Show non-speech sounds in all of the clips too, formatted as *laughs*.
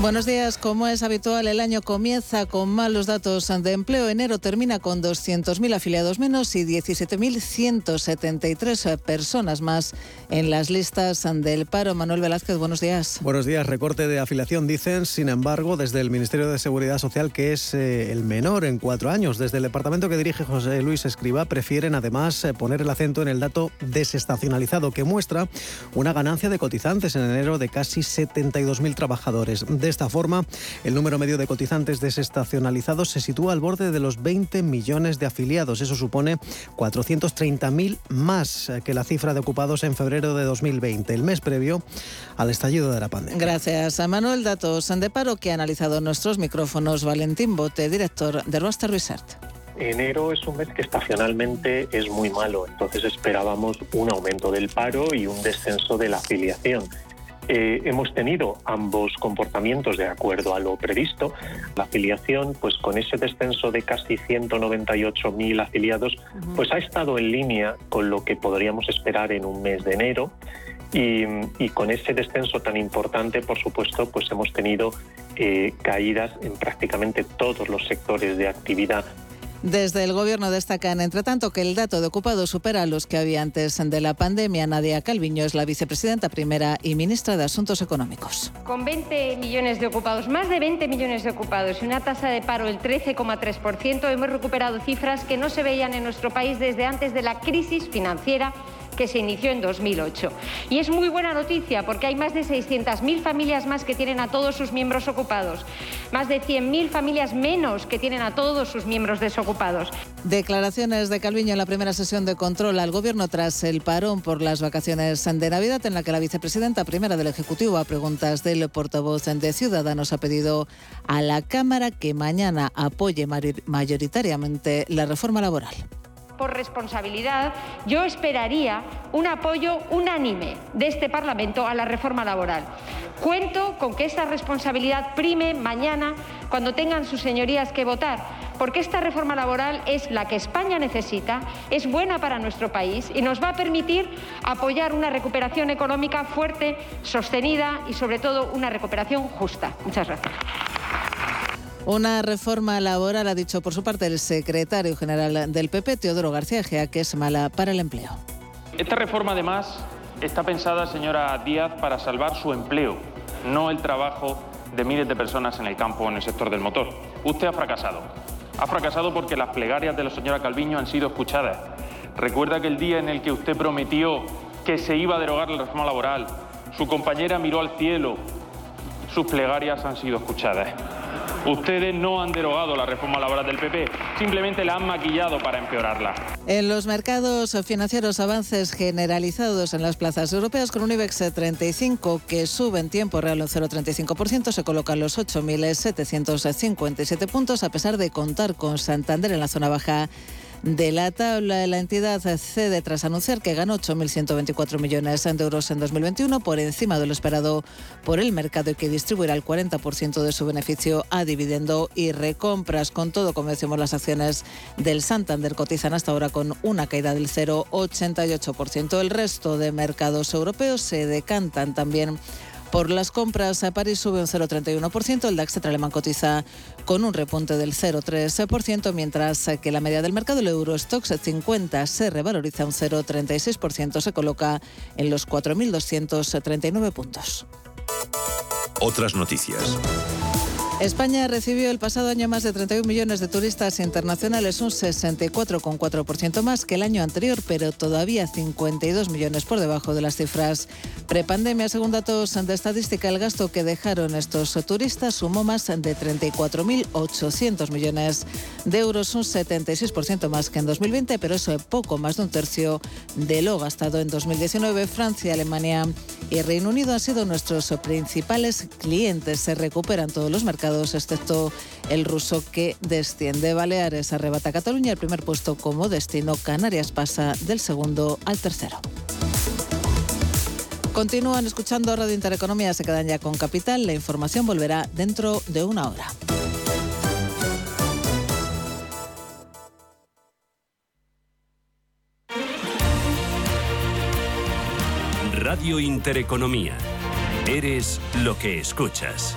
Buenos días. Como es habitual, el año comienza con malos datos de empleo. Enero termina con 200.000 afiliados menos y 17.173 personas más en las listas del paro. Manuel Velázquez, buenos días. Buenos días. Recorte de afiliación, dicen, sin embargo, desde el Ministerio de Seguridad Social, que es eh, el menor en cuatro años. Desde el departamento que dirige José Luis Escriba, prefieren además eh, poner el acento en el dato desestacionalizado, que muestra una ganancia de cotizantes en enero de casi 72.000 trabajadores. Esta forma, el número medio de cotizantes desestacionalizados se sitúa al borde de los 20 millones de afiliados. Eso supone 430.000 más que la cifra de ocupados en febrero de 2020, el mes previo al estallido de la pandemia. Gracias a Manuel Datos de paro que ha analizado nuestros micrófonos Valentín Bote, director de Roster Research. Enero es un mes que estacionalmente es muy malo, entonces esperábamos un aumento del paro y un descenso de la afiliación. Eh, hemos tenido ambos comportamientos de acuerdo a lo previsto. La afiliación, pues con ese descenso de casi 198.000 afiliados, pues ha estado en línea con lo que podríamos esperar en un mes de enero. Y, con ese descenso tan importante, por supuesto, pues hemos tenido eh, caídas en prácticamente todos los sectores de actividad desde el Gobierno destacan, entre tanto, que el dato de ocupados supera a los que había antes de la pandemia. Nadia Calviño es la vicepresidenta primera y ministra de Asuntos Económicos. Con 20 millones de ocupados, más de 20 millones de ocupados y una tasa de paro del 13,3%, hemos recuperado cifras que no se veían en nuestro país desde antes de la crisis financiera que se inició en 2008. Y es muy buena noticia porque hay más de 600.000 familias más que tienen a todos sus miembros ocupados, más de 100.000 familias menos que tienen a todos sus miembros desocupados. Declaraciones de Calviño en la primera sesión de control al Gobierno tras el parón por las vacaciones de Navidad, en la que la vicepresidenta primera del Ejecutivo, a preguntas del portavoz de Ciudadanos, ha pedido a la Cámara que mañana apoye mayoritariamente la reforma laboral por responsabilidad, yo esperaría un apoyo unánime de este Parlamento a la reforma laboral. Cuento con que esta responsabilidad prime mañana cuando tengan sus señorías que votar, porque esta reforma laboral es la que España necesita, es buena para nuestro país y nos va a permitir apoyar una recuperación económica fuerte, sostenida y sobre todo una recuperación justa. Muchas gracias. Una reforma laboral, ha dicho por su parte el secretario general del PP, Teodoro García Gea, que es mala para el empleo. Esta reforma, además, está pensada, señora Díaz, para salvar su empleo, no el trabajo de miles de personas en el campo, en el sector del motor. Usted ha fracasado. Ha fracasado porque las plegarias de la señora Calviño han sido escuchadas. Recuerda que el día en el que usted prometió que se iba a derogar la reforma laboral, su compañera miró al cielo, sus plegarias han sido escuchadas. Ustedes no han derogado la reforma laboral del PP, simplemente la han maquillado para empeorarla. En los mercados financieros, avances generalizados en las plazas europeas con un IBEX 35 que sube en tiempo real un 0,35%, se colocan los 8.757 puntos a pesar de contar con Santander en la zona baja de la tabla. La entidad cede tras anunciar que ganó 8.124 millones de euros en 2021 por encima de lo esperado por el mercado y que distribuirá el 40% de su beneficio a dividendo y recompras. Con todo, como decimos, las acciones del Santander cotizan hasta ahora con una caída del 0,88%. El resto de mercados europeos se decantan también por las compras, a París sube un 0,31%, el DAX alemán cotiza con un repunte del 0,3%, mientras que la media del mercado, el Eurostox 50, se revaloriza un 0,36%, se coloca en los 4.239 puntos. Otras noticias. España recibió el pasado año más de 31 millones de turistas internacionales, un 64,4% más que el año anterior, pero todavía 52 millones por debajo de las cifras prepandemia. Según datos de estadística, el gasto que dejaron estos turistas sumó más de 34.800 millones de euros, un 76% más que en 2020, pero eso es poco más de un tercio de lo gastado en 2019. Francia, Alemania y Reino Unido han sido nuestros principales clientes. Se recuperan todos los mercados excepto el ruso que desciende. Baleares arrebata Cataluña. El primer puesto como destino Canarias pasa del segundo al tercero. Continúan escuchando Radio Intereconomía, se quedan ya con Capital. La información volverá dentro de una hora. Radio Intereconomía. Eres lo que escuchas.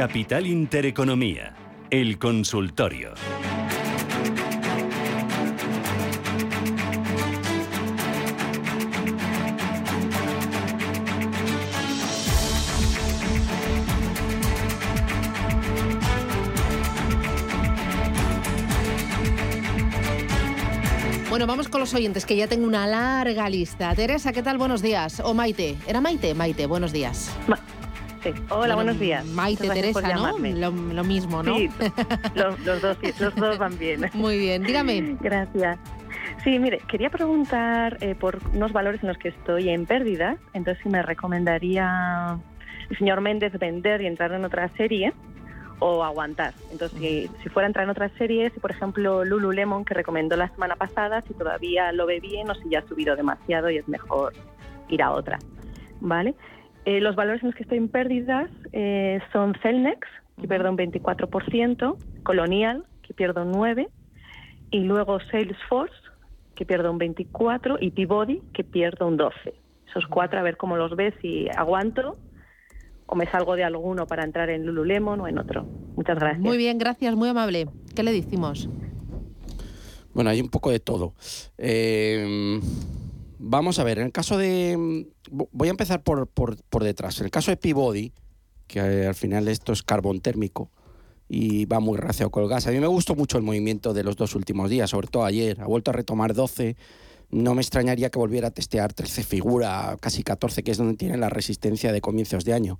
Capital Intereconomía, el consultorio. Bueno, vamos con los oyentes, que ya tengo una larga lista. Teresa, ¿qué tal? Buenos días. O Maite. ¿Era Maite? Maite, buenos días. Hola, buenos días. Maite, Teresa, ¿no? Lo, mismo, ¿no? Sí, los, dos, los dos van bien. *laughs* Muy bien, dígame. Gracias. Sí, mire, quería preguntar eh, por unos valores en los que estoy en pérdida. Entonces, si me recomendaría el señor Méndez vender y entrar en otra serie o aguantar. Entonces, si, si, fuera a entrar en otra serie, si por ejemplo Lululemon, que recomendó la semana pasada, si todavía lo ve bien o si ya ha subido demasiado y es mejor ir a otra. ¿Vale? Eh, los valores en los que estoy en pérdidas eh, son Celnex, que pierdo un 24%, Colonial, que pierdo un 9%, y luego Salesforce, que pierdo un 24%, y Peabody, que pierdo un 12%. Esos cuatro, a ver cómo los ves, si aguanto o me salgo de alguno para entrar en Lululemon o en otro. Muchas gracias. Muy bien, gracias, muy amable. ¿Qué le decimos? Bueno, hay un poco de todo. Eh, Vamos a ver, en el caso de... Mm, voy a empezar por, por, detrás. En el caso de Peabody, que al final esto es carbón térmico y va muy racio con el gas. A mí me gustó mucho el movimiento de los dos últimos días, sobre todo ayer. Ha vuelto a retomar 12. No me extrañaría que volviera a testear 13 figura, casi 14, que es donde tiene la resistencia de comienzos de año.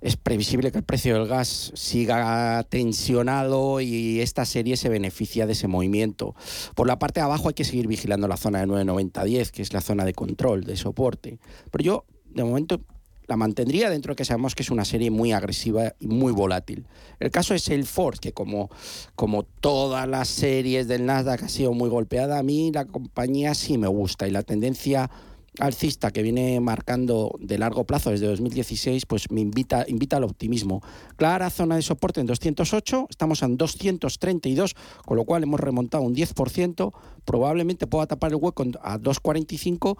Es previsible que el precio del gas siga tensionado y esta serie se beneficia de ese movimiento. Por la parte de abajo hay que seguir vigilando la zona de 990-10, que es la zona de control, de soporte. Pero yo, de momento, la mantendría dentro de que sabemos que es una serie muy agresiva y muy volátil. El caso es el Salesforce, que como, como todas las series del Nasdaq ha sido muy golpeada, a mí la compañía sí me gusta y la tendencia alcista que viene marcando de largo plazo desde 2016, pues me invita, invita al optimismo. Clara zona de soporte en 208, estamos en 232, con lo cual hemos remontado un 10%, probablemente pueda tapar el hueco a 245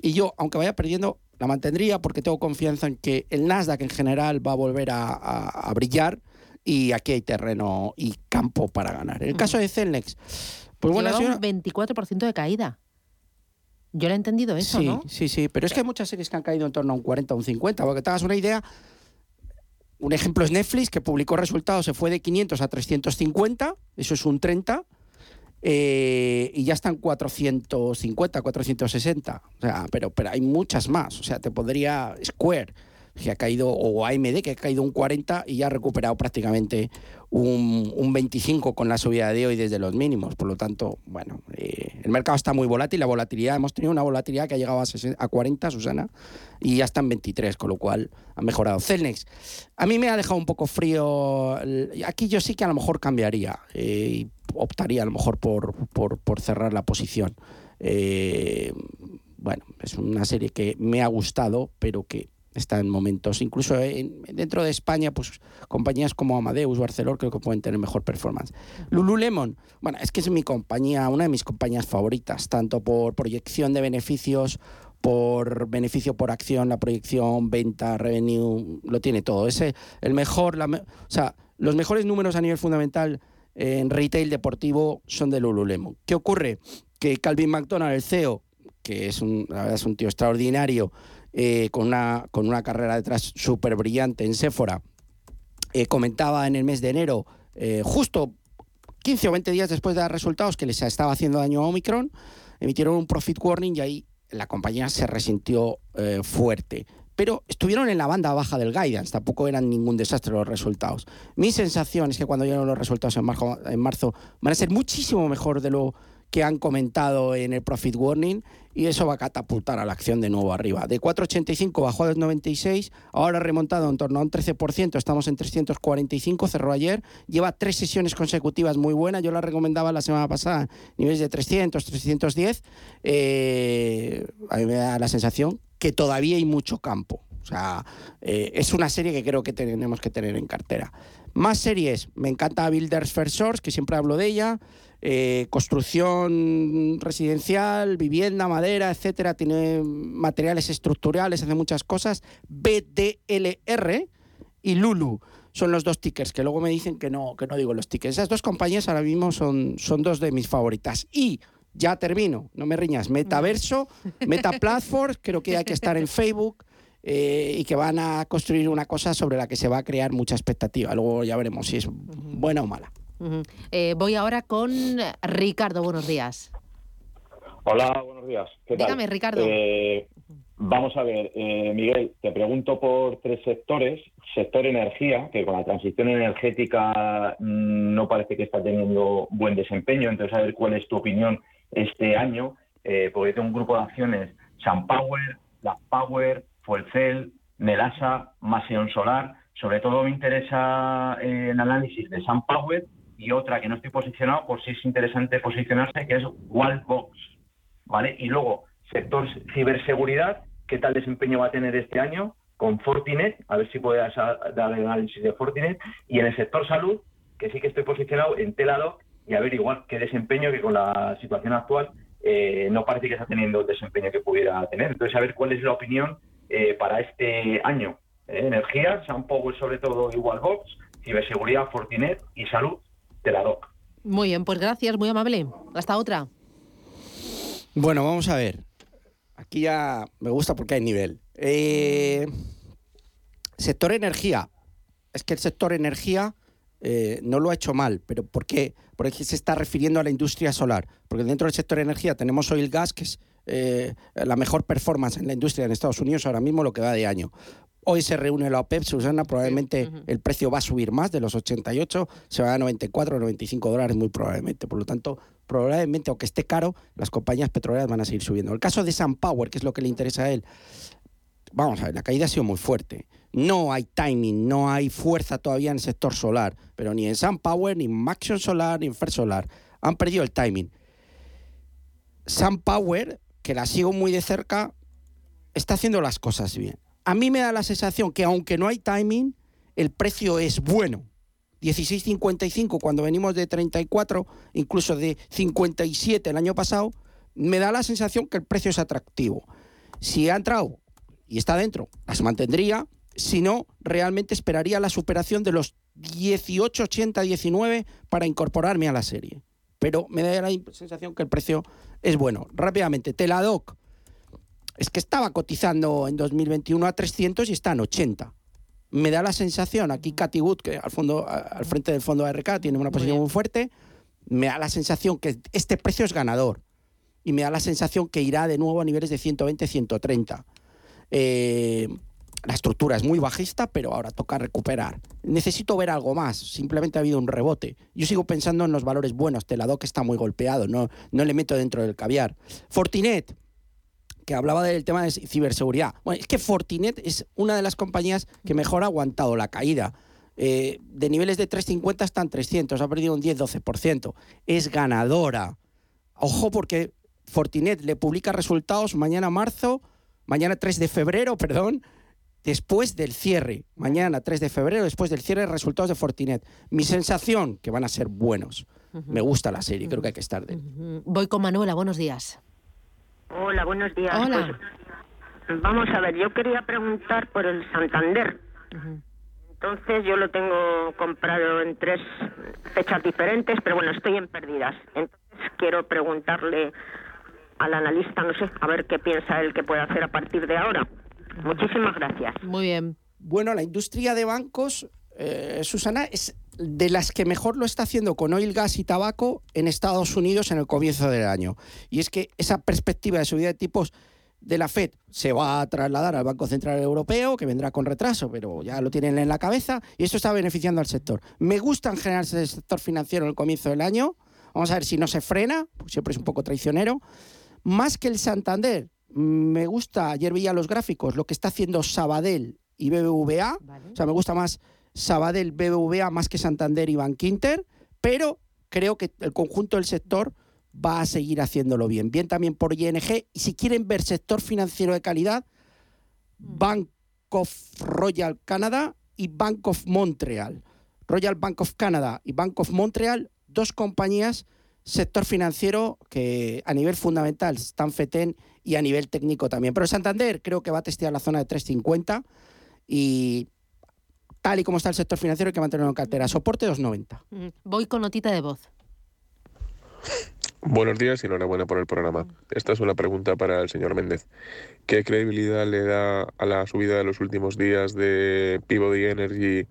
y yo, aunque vaya perdiendo, la mantendría porque tengo confianza en que el Nasdaq en general va a volver a, brillar y aquí hay terreno y campo para ganar. En el caso de Celnex, pues bueno, un 24% de caída. Yo le he entendido eso, sí, ¿no? Sí, sí, pero es que hay muchas series que han caído en torno a un 40 o un 50. Para que te hagas una idea, un ejemplo es Netflix, que publicó resultados, se fue de 500 a 350, eso es un 30 eh, y ya están 450, 460. O sea, pero, pero hay muchas más. O sea, te podría Square, que ha caído, o AMD, que ha caído un 40 y ya ha recuperado prácticamente un, un 25 con la subida de hoy desde los mínimos. Por lo tanto, bueno, eh, el mercado está muy volátil. La volatilidad, hemos tenido una volatilidad que ha llegado a, a 40, Susana, y ya está en 23, con lo cual ha mejorado. Celnex, a mí me ha dejado un poco frío. Aquí yo sí que a lo mejor cambiaría eh, y optaría a lo mejor por, por, por cerrar la posición. Eh, bueno, es una serie que me ha gustado, pero que está en momentos, incluso dentro de España, pues compañías como Amadeus, Barcelor, creo que pueden tener mejor performance. Lululemon, bueno, es que es mi compañía, una de mis compañías favoritas, tanto por proyección de beneficios, por beneficio por acción, la proyección, venta, revenue, lo tiene todo. Ese, el mejor, o sea, los mejores números a nivel fundamental en retail deportivo son de Lululemon. ¿Qué ocurre? Que Calvin McDonald, el CEO, que es un, la verdad es un tío extraordinario, eh, con, una, con una carrera detrás súper brillante en Sephora, eh, comentaba en el mes de enero, eh, justo 15 o 20 días después de dar resultados que les estaba haciendo daño a Omicron, emitieron un profit warning y ahí la compañía se resintió fuerte. Pero estuvieron en la banda baja del guidance, tampoco eran ningún desastre los resultados. Mi sensación es que cuando lleguen los resultados en marzo, en marzo van a ser muchísimo mejor de lo que han comentado en el Profit Warning y eso va a catapultar a la acción de nuevo arriba. De 4,85 bajó a 2,96, ahora remontado en torno a un 13%, estamos en 345, cerró ayer, lleva tres sesiones consecutivas muy buenas, yo la recomendaba la semana pasada, niveles de 300, 310, eh, a mí me da la sensación que todavía hay mucho campo. O sea, eh, es una serie que creo que tenemos que tener en cartera. Más series, me encanta Builders First Source, que siempre hablo de ella. Eh, construcción residencial, vivienda, madera, etcétera, tiene materiales estructurales, hace muchas cosas. BDLR y Lulu son los dos tickers, que luego me dicen que no, que no digo los tickers. Esas dos compañías ahora mismo son, son dos de mis favoritas. Y ya termino, no me riñas, Metaverso, Meta Platform, *laughs* creo que hay que estar en Facebook. Eh, y que van a construir una cosa sobre la que se va a crear mucha expectativa. Luego ya veremos si es buena o mala. Eh, voy ahora con Ricardo. Buenos días. Hola, buenos días. Dígame, Ricardo. Eh, vamos a ver, eh, Miguel, te pregunto por tres sectores. Sector energía, que con la transición energética mm, no parece que está teniendo buen desempeño. Entonces, a ver cuál es tu opinión este año. porque tengo un grupo de acciones, SunPower, Black Power, Fuelcel, Nelasa, Maseon Solar. Sobre todo me interesa el análisis de SunPower y otra que no estoy posicionado por si es interesante posicionarse, que es Wallbox, ¿vale? Y luego, sector ciberseguridad, ¿qué tal desempeño va a tener este año? Con Fortinet, a ver si puedes dar el análisis de Fortinet. Y en el sector salud, que sí que estoy posicionado en Teladoc, y a ver igual qué desempeño que con la situación actual eh, no parece que está teniendo el desempeño que pudiera tener. Entonces, a ver cuál es la opinión eh, para este año. Eh, energía, SunPower sobre todo y Wallbox, ciberseguridad, Fortinet y salud muy bien, pues gracias, muy amable. Hasta otra. Bueno, vamos a ver. Aquí ya me gusta porque hay nivel. Eh, sector energía. Es que el sector energía eh, no lo ha hecho mal, pero ¿por qué? Porque se está refiriendo a la industria solar. Porque dentro del sector energía tenemos oil gas, que es eh, la mejor performance en la industria en Estados Unidos ahora mismo lo que va de año. Hoy se reúne la OPEP, Susana, probablemente el precio va a subir más de los 88, se va a 94 95 dólares muy probablemente. Por lo tanto, probablemente, aunque esté caro, las compañías petroleras van a seguir subiendo. El caso de SunPower, que es lo que le interesa a él, vamos a ver, la caída ha sido muy fuerte. No hay timing, no hay fuerza todavía en el sector solar, pero ni en SunPower, ni en Maxion Solar, ni en Fer Solar. Han perdido el timing. SunPower, que la sigo muy de cerca, está haciendo las cosas bien a mí me da la sensación que aunque no hay timing, el precio es bueno. 16.55 cuando venimos de 34, incluso de 57 el año pasado, me da la sensación que el precio es atractivo. Si ha entrado y está dentro, las mantendría. Si no, realmente esperaría la superación de los 18.80, 19 para incorporarme a la serie. Pero me da la sensación que el precio es bueno. Rápidamente, Teladoc es que estaba cotizando en 2021 a 300 y está en 80. Me da la sensación, aquí Cathy Wood, que al, fondo, al frente del fondo ARK tiene una posición muy, fuerte, me da la sensación que este precio es ganador. Y me da la sensación que irá de nuevo a niveles de 120, 130. Eh, la estructura es muy bajista, pero ahora toca recuperar. Necesito ver algo más. Simplemente ha habido un rebote. Yo sigo pensando en los valores buenos. Teladoc está muy golpeado. No, no le meto dentro del caviar. Fortinet que hablaba del tema de ciberseguridad. Bueno, es que Fortinet es una de las compañías que mejor ha aguantado la caída. Eh, de niveles de 350 están 300, ha perdido un 10-12%. Es ganadora. Ojo porque Fortinet le publica resultados mañana marzo, mañana 3 de febrero, perdón, después del cierre. Mañana 3 de febrero, después del cierre, resultados de Fortinet. Mi sensación, que van a ser buenos. Me gusta la serie, creo que hay que estar de. Voy con Manuela, buenos días. Hola, buenos días. Hola. Pues, vamos a ver, yo quería preguntar por el Santander. Entonces yo lo tengo comprado en tres fechas diferentes, pero bueno, estoy en pérdidas. Entonces quiero preguntarle al analista, no sé, a ver qué piensa él que puede hacer a partir de ahora. Muchísimas gracias. Muy bien. Bueno, la industria de bancos, eh, Susana, es de las que mejor lo está haciendo con oil, gas y tabaco en Estados Unidos en el comienzo del año. Y es que esa perspectiva de subida de tipos de la Fed se va a trasladar al Banco Central Europeo, que vendrá con retraso, pero ya lo tienen en la cabeza, y esto está beneficiando al sector. Me gusta en general el sector financiero en el comienzo del año. Vamos a ver si no se frena, porque siempre es un poco traicionero. Más que el Santander, me gusta, ayer veía los gráficos, lo que está haciendo Sabadell y BBVA. O sea, me gusta más Sabadell, BBVA más que Santander y Bankinter, pero creo que el conjunto del sector va a seguir haciéndolo bien. Bien también por ING. Y si quieren ver sector financiero de calidad, Bank of Royal Canada y Bank of Montreal. Royal Bank of Canada y Bank of Montreal, dos compañías, sector financiero que a nivel fundamental están FETEN y a nivel técnico también. Pero Santander creo que va a testear la zona de 350 y tal y como está el sector financiero, hay que mantenerlo en cartera. Soporte 290. Voy con notita de voz. Buenos días y enhorabuena por el programa. Esta es una pregunta para el señor Méndez. ¿Qué credibilidad le da a la subida de los últimos días de Peabody Energy,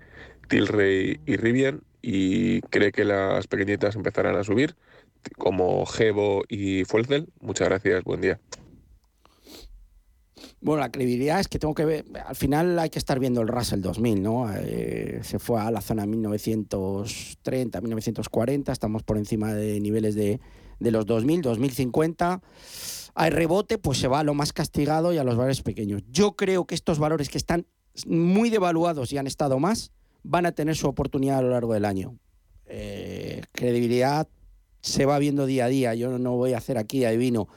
Tilray y Rivian? ¿Y cree que las pequeñitas empezarán a subir, como Gebo y Fuelcel? Muchas gracias, buen día. Bueno, la credibilidad es que tengo que ver, al final hay que estar viendo el Russell 2000, ¿no? Eh, se fue a la zona 1930, 1940, estamos por encima de niveles de, de los 2000, 2050. Hay rebote, pues se va a lo más castigado y a los valores pequeños. Yo creo que estos valores que están muy devaluados y han estado más, van a tener su oportunidad a lo largo del año. Eh, credibilidad se va viendo día a día, yo no voy a hacer aquí adivino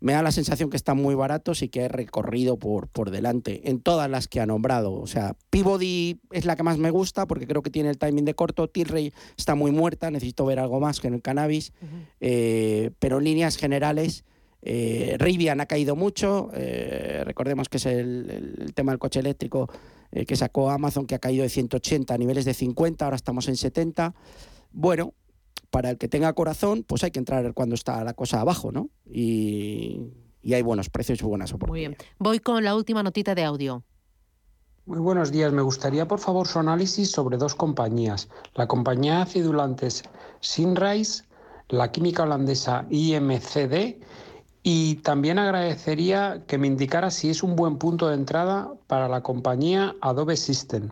me da la sensación que están muy baratos y que he recorrido por, por delante en todas las que ha nombrado. O sea, Peabody es la que más me gusta porque creo que tiene el timing de corto. Tilray está muy muerta, necesito ver algo más que en el cannabis. Eh, pero en líneas generales, eh, Rivian ha caído mucho. Eh, recordemos que es el, el, tema del coche eléctrico que sacó Amazon, que ha caído de 180 a niveles de 50, ahora estamos en 70. Bueno, para el que tenga corazón, pues hay que entrar cuando está la cosa abajo, ¿no? Y, hay buenos precios y buenas oportunidades. Muy bien. Voy con la última notita de audio. Muy buenos días. Me gustaría, por favor, su análisis sobre dos compañías. La compañía acidulantes Sinrise, la química holandesa IMCD Y también agradecería que me indicara si es un buen punto de entrada para la compañía Adobe System.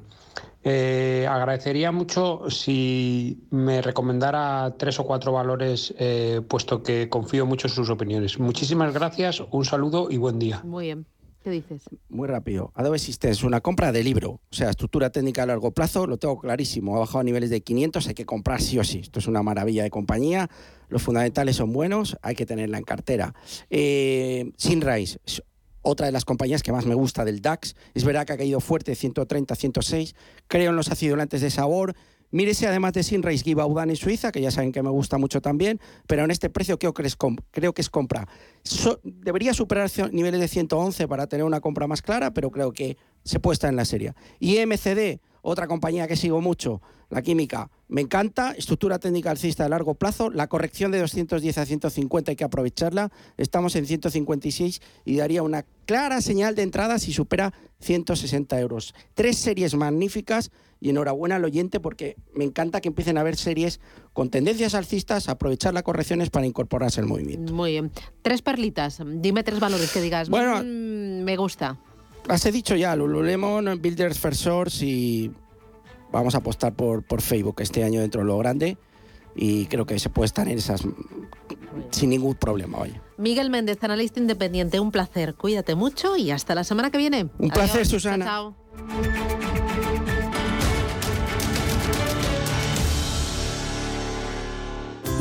Eh, agradecería mucho si me recomendara tres o cuatro valores, eh, puesto que confío mucho en sus opiniones. Muchísimas gracias, un saludo y buen día. Muy bien. ¿Qué dices? Muy rápido. Adobe Systems, una compra de libro. O sea, estructura técnica a largo plazo, lo tengo clarísimo. Ha bajado a niveles de 500, hay que comprar sí o sí. Esto es una maravilla de compañía. Los fundamentales son buenos, hay que tenerla en cartera. Eh, Sinrise, otra de las compañías que más me gusta del DAX. Es verdad que ha caído fuerte, 130, 106. Creo en los acidulantes de sabor. Mírese además de Sinrise Givaudan en Suiza, que ya saben que me gusta mucho también, pero en este precio creo que es, creo que es compra. debería superar niveles de 111 para tener una compra más clara, pero creo que se puede estar en la serie. Y MCD, otra compañía que sigo mucho, la química, me encanta, estructura técnica alcista de largo plazo, la corrección de 210 a 150 hay que aprovecharla, estamos en 156 y daría una clara señal de entrada si supera 160 euros. Tres series magníficas y enhorabuena al oyente porque me encanta que empiecen a haber series con tendencias alcistas, aprovechar las correcciones para incorporarse al movimiento. Muy bien. Tres perlitas, dime tres valores que digas, bueno, mm, me gusta. Las he dicho ya, Lululemon, Builders First Source y vamos a apostar por, por Facebook este año dentro de lo grande y creo que se puede estar en esas sin ningún problema. Vaya. Miguel Méndez, analista independiente, un placer. Cuídate mucho y hasta la semana que viene. Un placer, Susana. chao.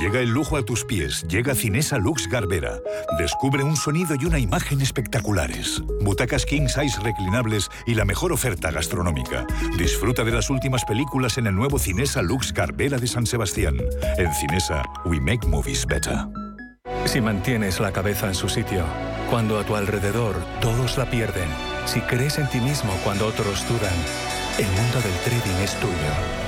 Llega el lujo a tus pies, llega Cinesa Lux Garbera. Descubre un sonido y una imagen espectaculares. Butacas king size reclinables y la mejor oferta gastronómica. Disfruta de las últimas películas en el nuevo Cinesa Lux Garbera de San Sebastián. En Cinesa, we make movies better. Si mantienes la cabeza en su sitio, cuando a tu alrededor todos la pierden, si crees en ti mismo cuando otros dudan, el mundo del trading es tuyo.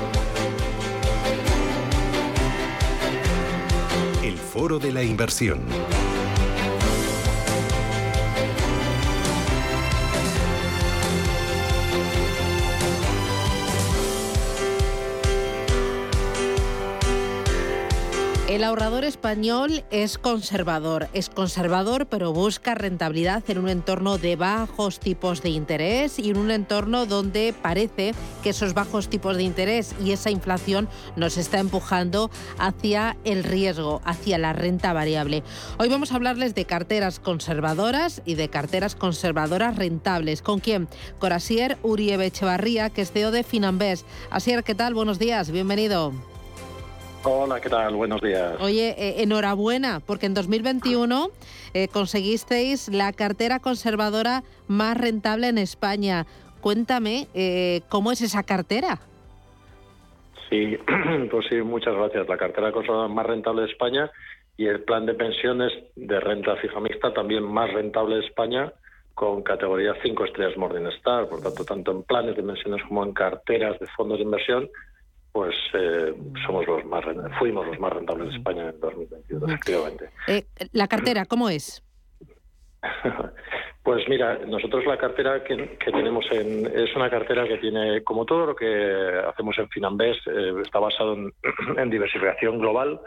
Foro de la Inversión. El ahorrador español es conservador, es conservador pero busca rentabilidad en un entorno de bajos tipos de interés y en un entorno donde parece que esos bajos tipos de interés y esa inflación nos está empujando hacia el riesgo, hacia la renta variable. Hoy vamos a hablarles de carteras conservadoras y de carteras conservadoras rentables. ¿Con quién? Con Asier Uribe Echevarría, que es CEO de Finambés. Asier, ¿qué tal? Buenos días, bienvenido. Hola, ¿qué tal? Buenos días. Oye, eh, enhorabuena, porque en 2021 eh, conseguisteis la cartera conservadora más rentable en España. Cuéntame, eh, ¿cómo es esa cartera? Sí, *clears throat* pues sí, muchas gracias. La cartera conservadora más rentable de España y el plan de pensiones de renta fija mixta también más rentable de España con categoría 5 estrellas Morningstar. Por tanto, tanto en planes de pensiones como en carteras de fondos de inversión pues eh, somos los más fuimos los más rentables de España en 2022, efectivamente. Eh, la cartera, ¿cómo es? *laughs* Pues mira, nosotros la cartera que, tenemos en, es una cartera que tiene, como todo lo que hacemos en Finambest, eh, está basado *clears throat* en, diversificación global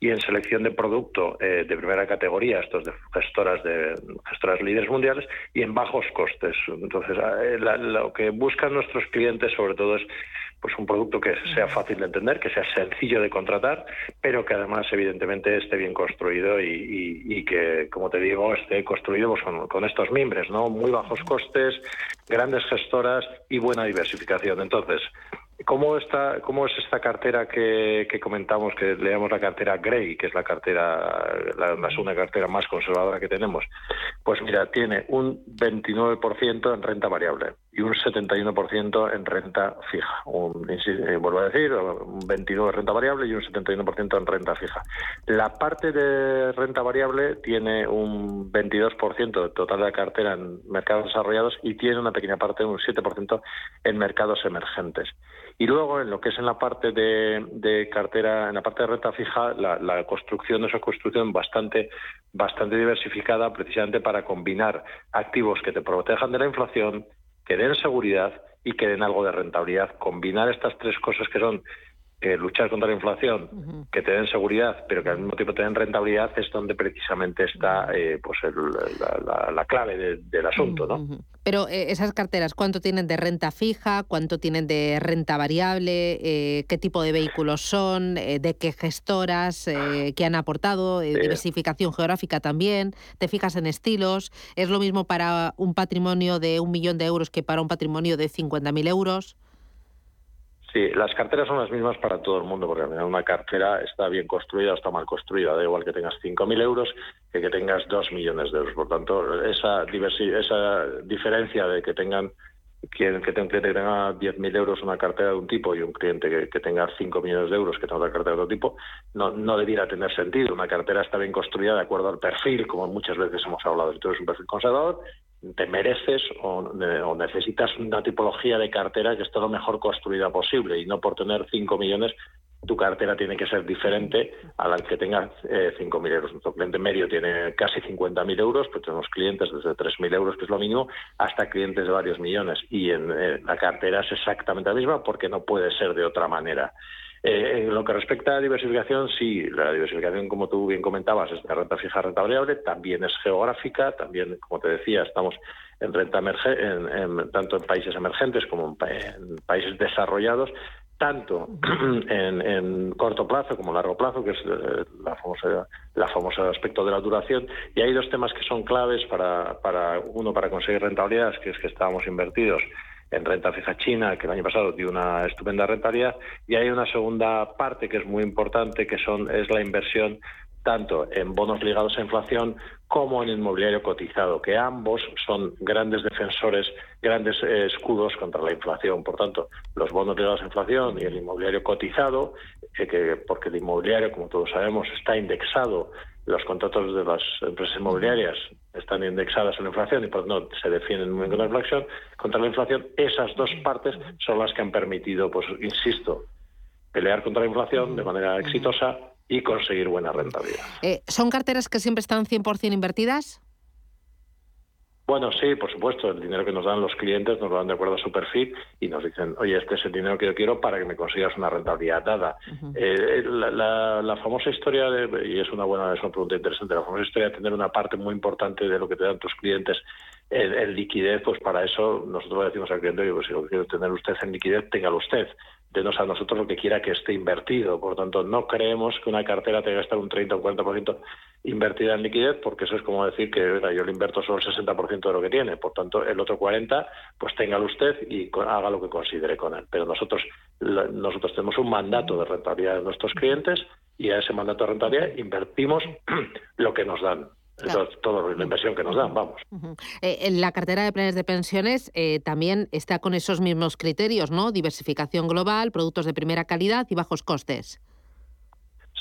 y en selección de producto eh, de primera categoría, estos de gestoras de gestoras líderes mundiales, y en bajos costes. Entonces, eh, lo que buscan nuestros clientes sobre todo es pues un producto que sea fácil de entender, que sea sencillo de contratar, pero que además evidentemente esté bien construido y, que, como te digo, esté construido pues, con, estos mimbres, ¿no? Muy bajos costes, grandes gestoras y buena diversificación. Entonces, ¿Cómo, está, ¿Cómo es esta cartera que, comentamos, que le llamamos la cartera Grey, que es la cartera, la, segunda cartera más conservadora que tenemos? Pues mira, tiene un 29% en renta variable y un 71% en renta fija. Un, eh, vuelvo a decir, un 29% en renta variable y un 71% en renta fija. La parte de renta variable tiene un 22% de total de la cartera en mercados desarrollados y tiene una pequeña parte, un 7% en mercados emergentes. Y luego, en lo que es en la parte de, cartera, en la parte de renta fija, la, construcción es una construcción bastante, bastante diversificada, precisamente para combinar activos que te protejan de la inflación, que den seguridad y que den algo de rentabilidad. Combinar estas tres cosas que son eh, luchar contra la inflación, que te den seguridad, pero que al mismo tiempo te den rentabilidad, es donde precisamente está eh, pues la, clave del asunto. ¿no? Pero eh, esas carteras, ¿cuánto tienen de renta fija? ¿Cuánto tienen de renta variable? ¿Qué tipo de vehículos son? ¿De qué gestoras? ¿Qué han aportado? ¿Diversificación geográfica también? ¿Te fijas en estilos? ¿Es lo mismo para un patrimonio de un millón de euros que para un patrimonio de 50.000 euros? Sí, las carteras son las mismas para todo el mundo, porque al final una cartera está bien construida o está mal construida. Da igual que tengas 5.000 euros que que tengas 2 millones de euros. Por tanto, esa, esa diferencia de que tengan quien que un cliente que tenga 10.000 euros una cartera de un tipo y un cliente que, tenga 5 millones de euros que tenga otra cartera de otro tipo, no, no debiera tener sentido. Una cartera está bien construida de acuerdo al perfil, como muchas veces hemos hablado. Si tú eres un perfil conservador, te mereces o, necesitas una tipología de cartera que esté lo mejor construida posible y no por tener 5 millones tu cartera tiene que ser diferente a la que tenga eh, 5.000 euros. Nuestro cliente medio tiene casi 50.000 euros, pues tenemos clientes desde 3.000 euros, que es lo mínimo, hasta clientes de varios millones. Y en eh, la cartera es exactamente la misma porque no puede ser de otra manera. Eh, en lo que respecta a diversificación, sí, la diversificación, como tú bien comentabas, es de renta fija, renta variable, también es geográfica, también, como te decía, estamos en renta en, tanto en países emergentes como en, países desarrollados, tanto *clears throat* en, corto plazo como largo plazo, que es eh, la famosa, la famosa aspecto de la duración. Y hay dos temas que son claves para, para uno, para conseguir rentabilidad, que es que estábamos invertidos en renta fija china, que el año pasado dio una estupenda rentabilidad, y hay una segunda parte que es muy importante, que son es la inversión tanto en bonos ligados a inflación como en inmobiliario cotizado, que ambos son grandes defensores, grandes eh, escudos contra la inflación. Por tanto, los bonos ligados a inflación y el inmobiliario cotizado, eh, que, porque el inmobiliario, como todos sabemos, está indexado los contratos de las empresas inmobiliarias están indexadas en la inflación y por lo tanto se defienden muy bien contra la inflación, contra la inflación, esas dos partes son las que han permitido, pues insisto, pelear contra la inflación de manera exitosa y conseguir buena rentabilidad. Eh, ¿Son carteras que siempre están 100% invertidas? Bueno, sí, por supuesto. El dinero que nos dan los clientes nos lo dan de acuerdo a su perfil y nos dicen, oye, este es el dinero que yo quiero para que me consigas una rentabilidad dada. Eh, la, famosa historia, de, y es una buena es una pregunta interesante, la famosa historia de tener una parte muy importante de lo que te dan tus clientes en, liquidez, pues para eso nosotros le decimos al cliente, pues si lo quiere tener usted en liquidez, téngalo usted denos a nosotros lo que quiera que esté invertido. Por tanto, no creemos que una cartera tenga que estar un 30 o 40% invertida en liquidez, porque eso es como decir que yo le invierto solo el 60% de lo que tiene. Por tanto, el otro 40%, pues téngalo usted y haga lo que considere con él. Pero nosotros, nosotros tenemos un mandato de rentabilidad de nuestros clientes y a ese mandato de rentabilidad invertimos *clears throat* lo que nos dan. Eso es toda la inversión que nos dan, vamos. Eh, en la cartera de planes de pensiones eh, también está con esos mismos criterios, ¿no? Diversificación global, productos de primera calidad y bajos costes.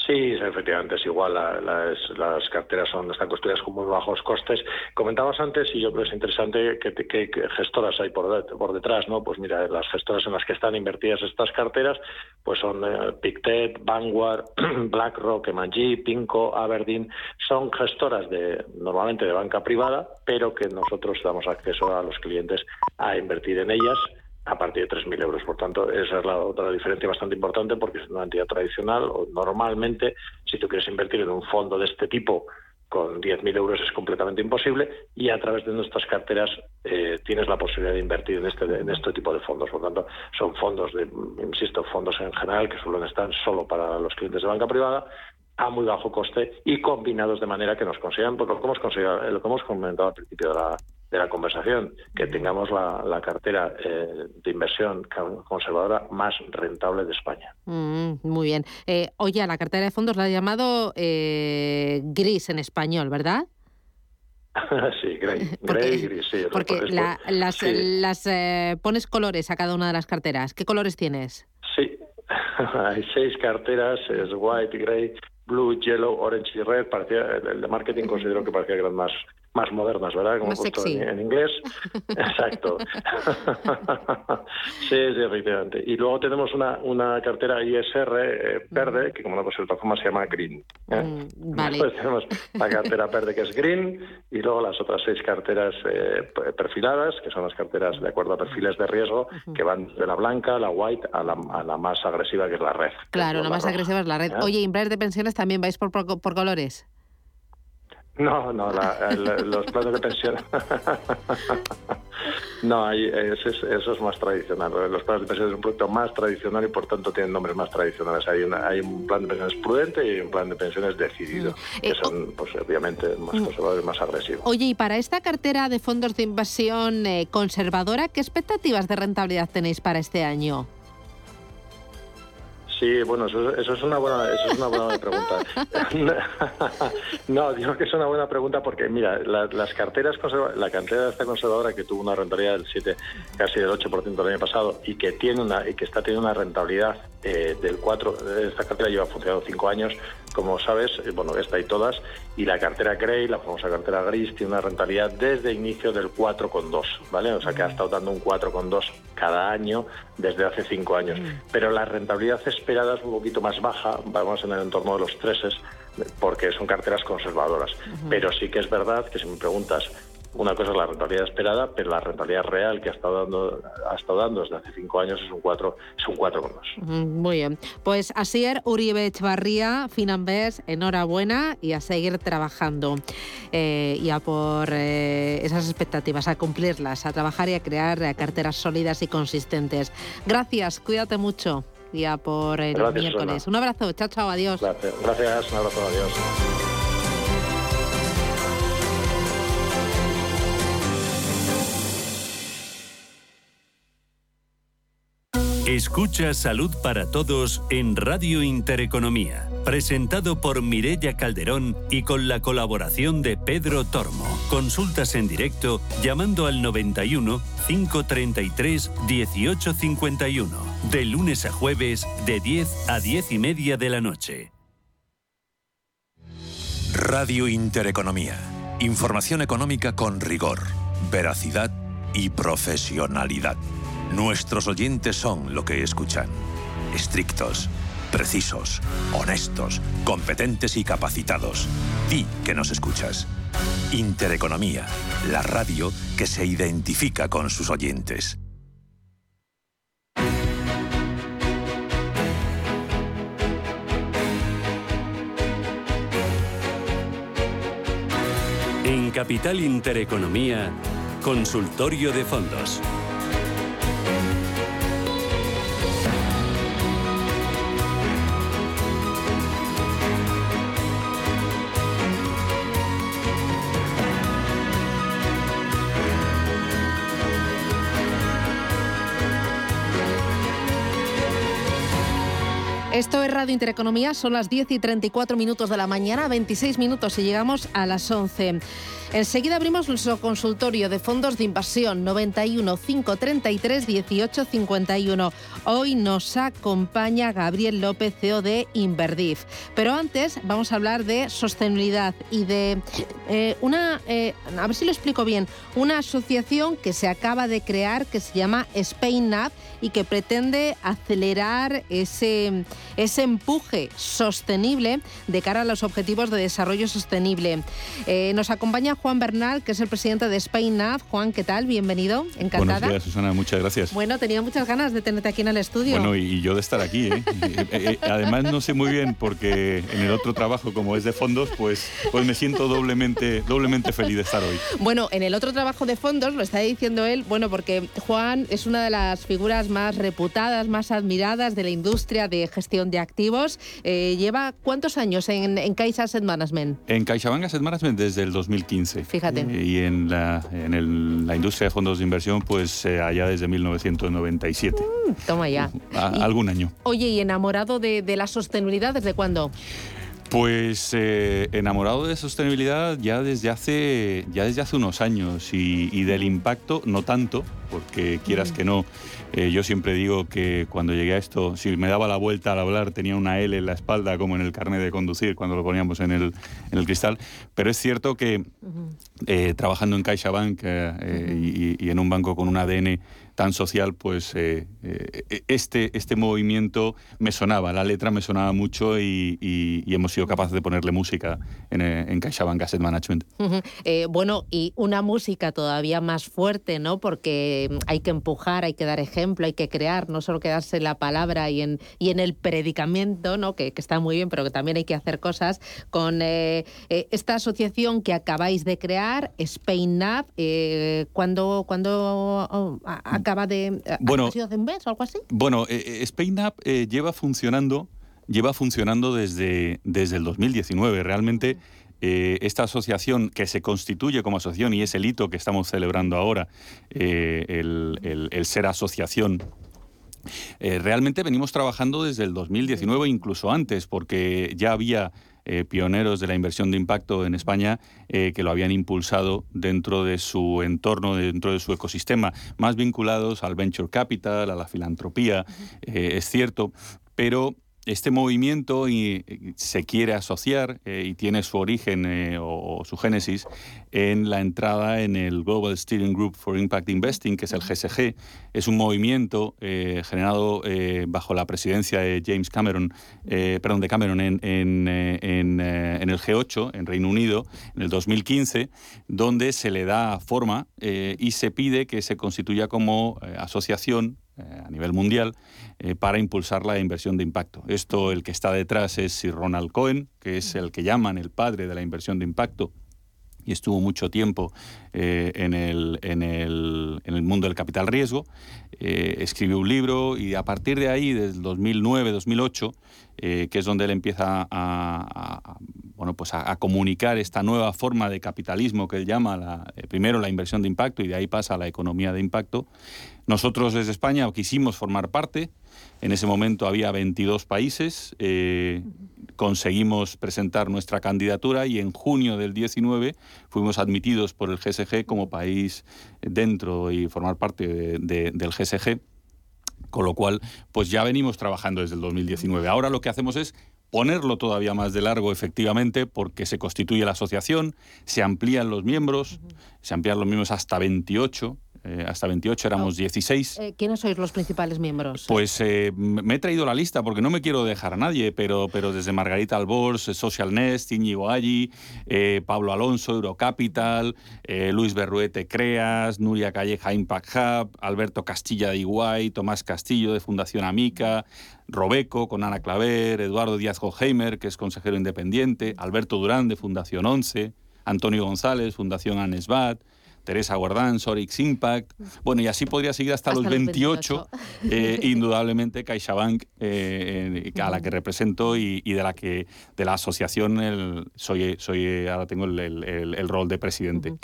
Sí, efectivamente, es igual. las, carteras son están construidas con muy bajos costes. Comentabas antes, y yo creo que es interesante, que, gestoras hay por, detrás, ¿no? Pues mira, las gestoras en las que están invertidas estas carteras, pues son eh, Pictet, Vanguard, *clears throat* BlackRock, M&G, Pinco, Aberdeen. Son gestoras de normalmente de banca privada, pero que nosotros damos acceso a los clientes a invertir en ellas a partir de 3.000 euros. Por tanto, esa es la otra diferencia bastante importante porque es una entidad tradicional o normalmente, si tú quieres invertir en un fondo de este tipo con 10.000 euros es completamente imposible y a través de nuestras carteras eh, tienes la posibilidad de invertir en este, en este tipo de fondos. Por tanto, son fondos, de, insisto, fondos en general que suelen estar solo para los clientes de banca privada a muy bajo coste y combinados de manera que nos consigan, pues lo que hemos, conseguido, lo que hemos comentado al principio de la, de la conversación, que tengamos la, cartera eh, de inversión conservadora más rentable de España. Mm, muy bien. Eh, oye, la cartera de fondos la ha llamado eh, gris en español, ¿verdad? *laughs* sí, gray, *laughs* gray gris, sí. Porque las, las pones colores a cada una de las carteras. ¿Qué colores tienes? Sí, *laughs* hay seis carteras, es white, gray, blue, yellow, orange y red. Parecía, el de marketing considero que parecía que eran más más modernas, ¿verdad? Como sexy. En, inglés. *laughs* Exacto. *laughs* sí, sí, efectivamente. Y luego tenemos una, una cartera ISR eh, verde, que como no pues de otra forma se llama Green. ¿eh? Mm, vale. Después tenemos la cartera verde que es Green y luego las otras seis carteras eh, perfiladas, que son las carteras de acuerdo a perfiles de riesgo, que van de la blanca, la white, a la, a la más agresiva, que es la red. Claro, la, más agresiva es la red. Oye, ¿y de pensiones también vais por, por colores? No, no, los planes de pensión. *laughs* no, eso, es, más tradicional. Los planes de pensión es un producto más tradicional y por tanto tienen nombres más tradicionales. Hay, hay un plan de pensiones prudente y un plan de pensiones decidido, mm. que eh, son, pues, obviamente, más mm. conservadores, más agresivos. Oye, y para esta cartera de fondos de inversión eh, conservadora, ¿qué expectativas de rentabilidad tenéis para este año? Sí, bueno, eso, es una buena, eso es una buena pregunta. *laughs* no, digo que es una buena pregunta porque, mira, las carteras la cartera de esta conservadora que tuvo una rentabilidad del 7, casi del 8% el año pasado y que tiene una y que está teniendo una rentabilidad eh, del 4, esta cartera lleva funcionando 5 años, como sabes, eh, bueno, esta y todas, y la cartera Grey, la famosa cartera gris, tiene una rentabilidad desde inicio del 4,2, ¿vale? O sea que ha estado dando un 4,2 cada año desde hace 5 años. Pero la rentabilidad esperada es un poquito más baja, vamos en el entorno de los 3 porque son carteras conservadoras. Pero sí que es verdad que si me preguntas una cosa es la rentabilidad esperada, pero la rentabilidad real que ha estado dando, ha estado dando desde hace cinco años es un 4, es un 4,2. Muy bien. Pues Asier Uribe Echevarría, Finambés, enhorabuena y a seguir trabajando eh, y a por eh, esas expectativas, a cumplirlas, a trabajar y a crear carteras sólidas y consistentes. Gracias, cuídate mucho y a por el miércoles. Un abrazo, chao, chao, adiós. Gracias, Gracias un abrazo, adiós. Escucha Salud para Todos en Radio Intereconomía, presentado por Mirella Calderón y con la colaboración de Pedro Tormo. Consultas en directo llamando al 91 533 1851, de lunes a jueves de 10 a 10 y media de la noche. Radio Intereconomía. Información económica con rigor, veracidad y profesionalidad. Nuestros oyentes son lo que escuchan. Estrictos, precisos, honestos, competentes y capacitados. Di que nos escuchas. Intereconomía, la radio que se identifica con sus oyentes. En Capital Intereconomía, Consultorio de Fondos. Radio Intereconomía, son las 10 y 34 minutos de la mañana, 26 minutos y llegamos a las 11. Enseguida abrimos nuestro consultorio de fondos de inversión 91 533 18 51. Hoy nos acompaña Gabriel López, CEO de Inverdif. Pero antes vamos a hablar de sostenibilidad y de eh, una, eh, a ver si lo explico bien, una asociación que se acaba de crear que se llama SpainNav y que pretende acelerar ese, ese empuje sostenible de cara a los objetivos de desarrollo sostenible. Eh, nos acompaña Juan Bernal, que es el presidente de SpainNav. Juan, ¿qué tal? Bienvenido, encantada. Buenos días, Susana, muchas gracias. Bueno, tenía muchas ganas de tenerte aquí en el estudio. Bueno, y yo de estar aquí. ¿eh? Eh, además, no sé muy bien porque en el otro trabajo, como es de fondos, pues, pues me siento doblemente, doblemente feliz de estar hoy. Bueno, en el otro trabajo de fondos, lo está diciendo él, bueno, porque Juan es una de las figuras más reputadas, más admiradas de la industria de gestión de activos. ¿Lleva cuántos años en, en Caixa Asset Management? En CaixaBank Asset Management desde el 2015. Fíjate. Y en, la, en el, la industria de fondos de inversión, pues eh, allá desde 1997. Mm, toma ya. A- algún año. Oye, ¿y enamorado de, de la sostenibilidad desde cuándo? Pues eh, enamorado de sostenibilidad ya desde hace, ya desde hace unos años y, y del impacto no tanto, porque quieras que no, eh, yo siempre digo que cuando llegué a esto, si me daba la vuelta al hablar tenía una L en la espalda como en el carnet de conducir cuando lo poníamos en el, en el cristal, pero es cierto que eh, trabajando en CaixaBank y, y en un banco con un ADN tan social, pues eh, eh, este, este movimiento me sonaba, la letra me sonaba mucho y, y- y hemos sido capaces de ponerle música en, eh, en CaixaBank Asset Management. Ujú. Eh, bueno, y una música todavía más fuerte, ¿no? Porque hay que empujar, hay que dar ejemplo, hay que crear, no solo quedarse en la palabra y en, y en el predicamento, ¿no? Que, que está muy bien, pero que también hay que hacer cosas con eh, esta asociación que acabáis de crear, SpainNav, eh, ¿cuándo, cuándo, oh, acaba de... Bueno, ¿Ha sido hace un mes o algo así? Bueno, eh, eh, SpainUp eh, lleva funcionando, lleva funcionando desde, desde el 2019. Realmente eh, esta asociación que se constituye como asociación y es el hito que estamos celebrando ahora, eh, el, el- el ser asociación. eh, realmente venimos trabajando desde el 2019, incluso antes, porque ya había eh, pioneros de la inversión de impacto en España eh, que lo habían impulsado dentro de su entorno, dentro de su ecosistema, más vinculados al venture capital, a la filantropía, eh, es cierto, pero este movimiento y, y se quiere asociar eh, y tiene su origen eh, o, o su génesis en la entrada en el Global Steering Group for Impact Investing, que es el GSG. Es un movimiento eh, generado eh, bajo la presidencia de James Cameron, eh, perdón, de Cameron en, en, eh, en, eh, en el G8, en Reino Unido, en el 2015, donde se le da forma eh, y se pide que se constituya como eh, asociación eh, a nivel mundial eh, para impulsar la inversión de impacto. Esto, el que está detrás es Sir Ronald Cohen, que es el que llaman el padre de la inversión de impacto y estuvo mucho tiempo eh, en, el, en, el, en el mundo del capital riesgo. Eh, escribió un libro y a partir de ahí, desde el 2009-2008, eh, que es donde él empieza a, bueno, pues a, comunicar esta nueva forma de capitalismo que él llama la- eh, primero la inversión de impacto y de ahí pasa a la economía de impacto. Nosotros desde España quisimos formar parte. En ese momento había 22 países. eh, conseguimos presentar nuestra candidatura y en junio del 19 fuimos admitidos por el GSG como país dentro y formar parte de- de- del GSG. Con lo cual, pues ya venimos trabajando desde el 2019. Ahora lo que hacemos es ponerlo todavía más de largo, efectivamente, porque se constituye la asociación, se amplían los miembros, se amplían los miembros hasta 28, eh, hasta 28 éramos 16. Eh, ¿Quiénes sois los principales miembros? Pues eh, me he traído la lista porque no me quiero dejar a nadie, pero, pero desde Margarita Albors, Social Nest, Íñigo Allí, Pablo Alonso, Eurocapital, Luis Berruete Creas, Nuria Calleja Impact Hub, Alberto Castilla de Iguay, Tomás Castillo de Fundación Amica, Robeco con Ana Claver, Eduardo Díaz Hoheimer, que es consejero independiente, Alberto Durán de Fundación 11, Antonio González, Fundación Anesbat, Teresa Guardán, Sorix Impact. Bueno, y así podría seguir hasta, Hasta los los 28. eh, *laughs* indudablemente CaixaBank, eh, eh, a la que represento y, y de la que de la asociación el- soy, soy ahora tengo el, el- rol de presidente.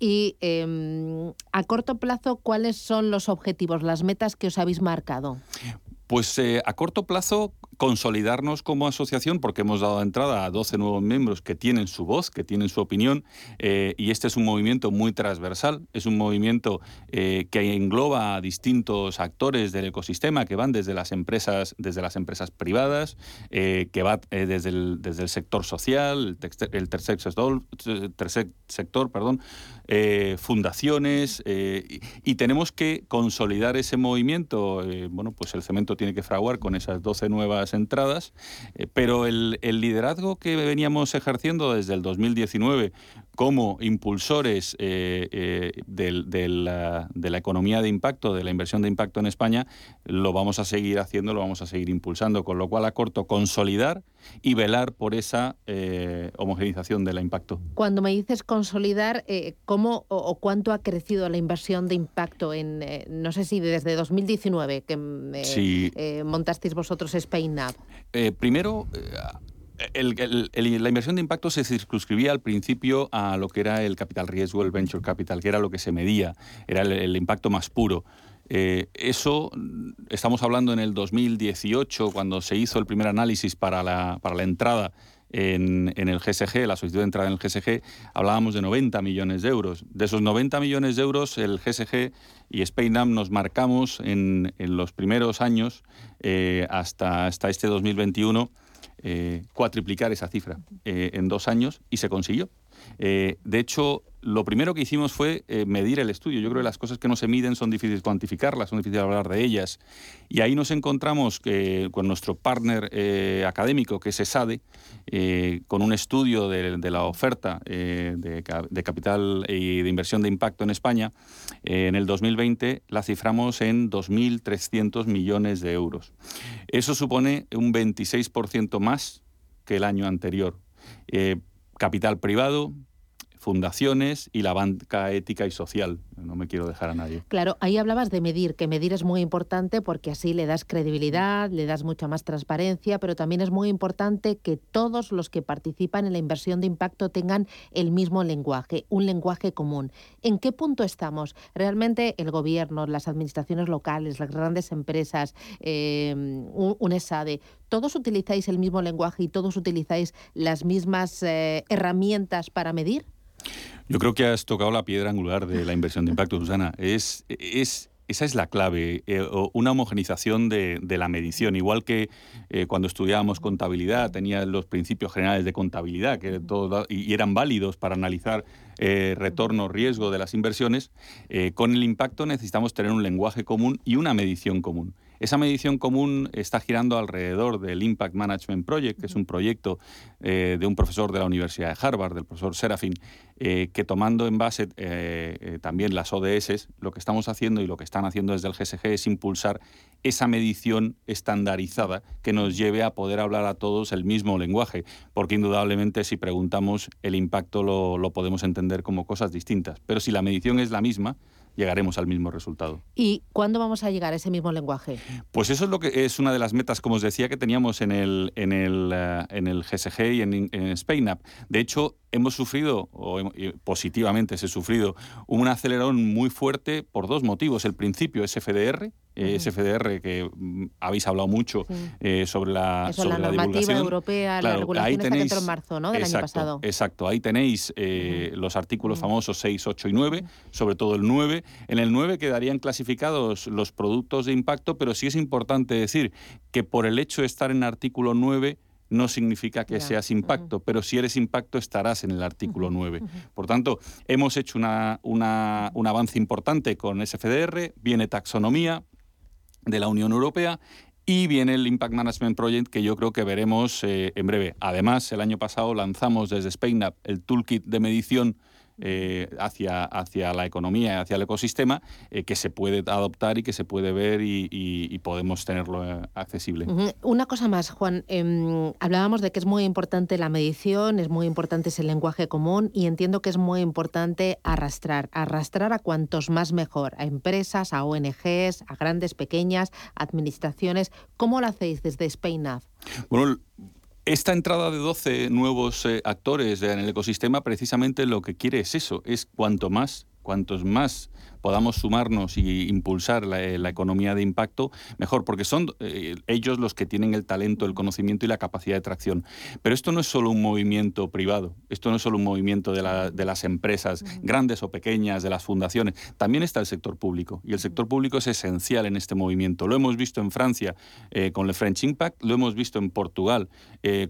Y em, a corto plazo, ¿cuáles son los objetivos, las metas que os habéis marcado? Pues eh, a corto plazo consolidarnos como asociación porque hemos dado entrada a 12 nuevos miembros que tienen su voz, que tienen su opinión eh, y este es un movimiento muy transversal, es un movimiento eh, que engloba a distintos actores del ecosistema que van desde las empresas, desde las empresas privadas, que va desde, el, desde el sector social, el, tercer, sector, sector, perdón, fundaciones y, tenemos que consolidar ese movimiento. bueno, pues el cemento tiene que fraguar con esas 12 nuevas entradas, eh, pero el, liderazgo que veníamos ejerciendo desde el 2019 como impulsores eh, eh, de, la, economía de impacto, de la inversión de impacto en España, lo vamos a seguir haciendo, lo vamos a seguir impulsando, con lo cual a corto consolidar y velar por esa homogenización del impacto. Cuando me dices consolidar, ¿cómo o, cuánto ha crecido la inversión de impacto en, no sé si desde 2019 que eh, montasteis vosotros SpainNav? Eh, primero, eh, la inversión de impacto se circunscribía al principio a lo que era el capital riesgo, el venture capital, que era lo que se medía, era el, impacto más puro. eso estamos hablando en el 2018, cuando se hizo el primer análisis para la, para la entrada en, el GSG, la solicitud de entrada en el GSG, hablábamos de 90 millones de euros. De esos 90 millones de euros, el GSG y SpainAm nos marcamos en, los primeros años, eh, hasta, hasta este 2021, eh, cuatriplicar esa cifra eh, en dos años y se consiguió. De hecho, lo primero que hicimos fue eh, medir el estudio. Yo creo que las cosas que no se miden son difíciles cuantificarlas, son difíciles hablar de ellas. Y ahí nos encontramos que, con nuestro partner eh, académico, que es ESADE, eh, con un estudio de, la oferta de, capital y de inversión de impacto en España. en el 2020 la ciframos en 2.300 millones de euros. Eso supone un 26% más que el año anterior. Capital privado, fundaciones y la banca ética y social. No me quiero dejar a nadie. Claro, ahí hablabas de medir, que medir es muy importante porque así le das credibilidad, le das mucha más transparencia, pero también es muy importante que todos los que participan en la inversión de impacto tengan el mismo lenguaje, un lenguaje común. ¿En qué punto estamos? Realmente el gobierno, las administraciones locales, las grandes empresas, eh, un ESADE, ¿todos utilizáis el mismo lenguaje y todos utilizáis las mismas eh, herramientas para medir? Yo creo que has tocado la piedra angular de la inversión de impacto, Susana. Es, es, esa es la clave, eh, una homogenización de, la medición. Igual que eh, cuando estudiábamos contabilidad, tenía los principios generales de contabilidad que todo, y, eran válidos para analizar eh, retorno, riesgo de las inversiones. con el impacto necesitamos tener un lenguaje común y una medición común. Esa medición común está girando alrededor del Impact Management Project, que es un proyecto eh, de un profesor de la Universidad de Harvard, del profesor Serafin, eh, que tomando en base eh, también las ODS, lo que estamos haciendo y lo que están haciendo desde el GSG es impulsar esa medición estandarizada que nos lleve a poder hablar a todos el mismo lenguaje, porque indudablemente si preguntamos el impacto lo, lo podemos entender como cosas distintas, pero si la medición es la misma, llegaremos al mismo resultado. ¿Y cuándo vamos a llegar a ese mismo lenguaje? Pues eso es lo que es una de las metas, como os decía, que teníamos en el, en el, eh, en el GSG y en, en SpainUp. De hecho, hemos sufrido, o positivamente se ha sufrido, un acelerón muy fuerte por dos motivos. El principio es FDR, eh, SFDR, que mm, habéis hablado mucho eh, sobre la, sobre la, normativa europea, la regulación que entró en marzo ¿no? del año pasado. Exacto, ahí tenéis eh, los artículos famosos 6, 8 y 9, sobre todo el 9. En el 9 quedarían clasificados los productos de impacto, pero sí es importante decir que por el hecho de estar en artículo 9, no significa que seas impacto, pero si eres impacto estarás en el artículo 9. Por tanto, hemos hecho una, un avance importante con SFDR, viene taxonomía de la Unión Europea y viene el Impact Management Project que yo creo que veremos eh, en breve. Además, el año pasado lanzamos desde SpainUp el toolkit de medición eh, hacia, hacia la economía, y hacia el ecosistema, eh, que se puede adoptar y que se puede ver y, podemos tenerlo eh, accesible. Una cosa más, Juan. Em, hablábamos de que es muy importante la medición, es muy importante ese lenguaje común y entiendo que es muy importante arrastrar, arrastrar a cuantos más mejor, a empresas, a ONGs, a grandes, pequeñas, administraciones. ¿Cómo lo hacéis desde SpainAv? Bueno, esta entrada de 12 nuevos eh, actores en el ecosistema precisamente lo que quiere es eso, es cuanto más cuantos más podamos sumarnos y impulsar la, eh, economía de impacto, mejor, porque son eh, ellos los que tienen el talento, el conocimiento y la capacidad de tracción. Pero esto no es solo un movimiento privado, esto no es solo un movimiento de, las empresas, grandes o pequeñas, de las fundaciones, también está el sector público. Y el sector público es esencial en este movimiento. Lo hemos visto en Francia eh, con el French Impact, lo hemos visto en Portugal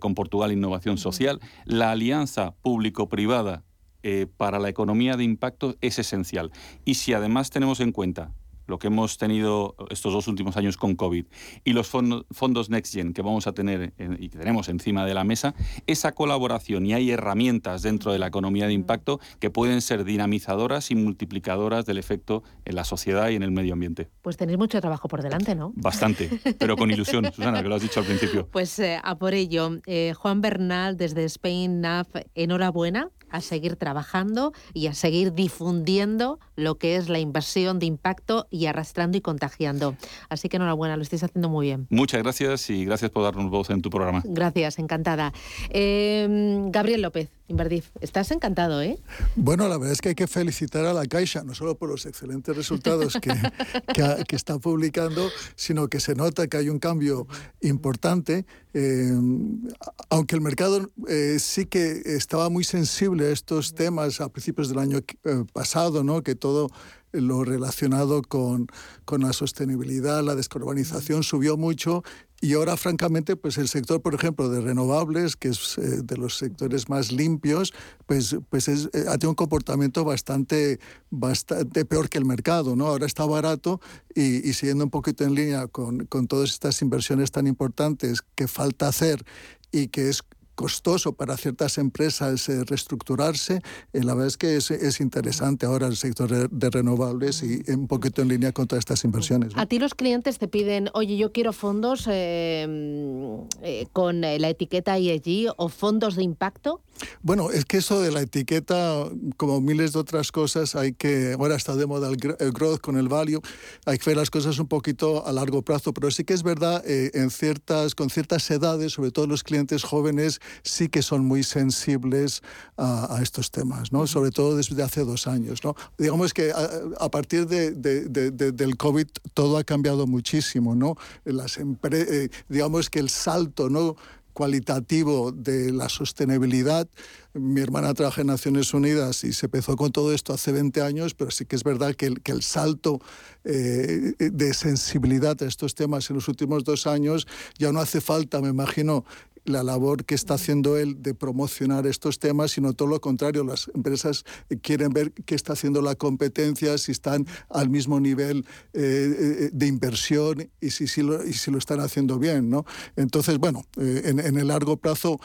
con Portugal Innovación Social. La alianza público-privada eh, para la economía de impacto es esencial. Y si además tenemos en cuenta lo que hemos tenido estos dos últimos años con COVID y los fondos NextGen que vamos a tener y que tenemos encima de la mesa, esa colaboración y hay herramientas dentro de la economía de impacto que pueden ser dinamizadoras y multiplicadoras del efecto en la sociedad y en el medio ambiente. Pues tenéis mucho trabajo por delante, ¿no? Bastante, pero con ilusión, *laughs* Susana, que lo has dicho al principio. Pues eh, a por ello, eh, Juan Bernal desde Spain NAF, enhorabuena a seguir trabajando y a seguir difundiendo lo que es la inversión de impacto y arrastrando y contagiando. Así que enhorabuena, lo estáis haciendo muy bien. Muchas gracias y gracias por darnos voz en tu programa. Gracias, encantada. Em, Gabriel López, Inverdif, estás encantado, ¿eh? Bueno, la verdad es que hay que felicitar a la Caixa, no solo por los excelentes resultados que, *laughs* que, está publicando, sino que se nota que hay un cambio importante, em, aunque el mercado eh, sí que estaba muy sensible a estos temas a principios del año eh, pasado, ¿no? que todo lo relacionado con, con la sostenibilidad, la descarbonización subió mucho y ahora, francamente, pues el sector, por ejemplo, de renovables, que es eh, de los sectores más limpios, pues, pues es, eh, ha tenido un comportamiento bastante, bastante peor que el mercado. ¿no? Ahora está barato y, y siguiendo un poquito en línea con, con todas estas inversiones tan importantes que falta hacer y que es costoso para ciertas empresas eh, reestructurarse. Eh, la verdad es que es, es, interesante ahora el sector de, renovables y un poquito en línea con todas estas inversiones. A ti los clientes te piden, oye, yo quiero fondos em, eh, con la etiqueta ESG o fondos de impacto. Bueno, es que eso de la etiqueta, como miles de otras cosas, hay que, ahora está de moda el, growth con el value, hay que ver las cosas un poquito a largo plazo, pero sí que es verdad, en ciertas, con ciertas edades, sobre todo los clientes jóvenes, sí que son muy sensibles a, estos temas, ¿no? sobre todo desde hace dos años. ¿no? Digamos que a, partir de, del COVID todo ha cambiado muchísimo. ¿no? Las eh, digamos que el salto ¿no? cualitativo de la sostenibilidad. Mi hermana trabaja en Naciones Unidas y se empezó con todo esto hace 20 años, pero sí que es verdad que el, que el salto eh, de sensibilidad a estos temas en los últimos dos años ya no hace falta, me imagino, la labor que está haciendo él de promocionar estos temas, sino todo lo contrario. Las empresas quieren ver qué está haciendo la competencia, si están al mismo nivel eh, eh, de inversión y si, si, lo, y si lo están haciendo bien. ¿no? Entonces, bueno, eh, en, el largo plazo,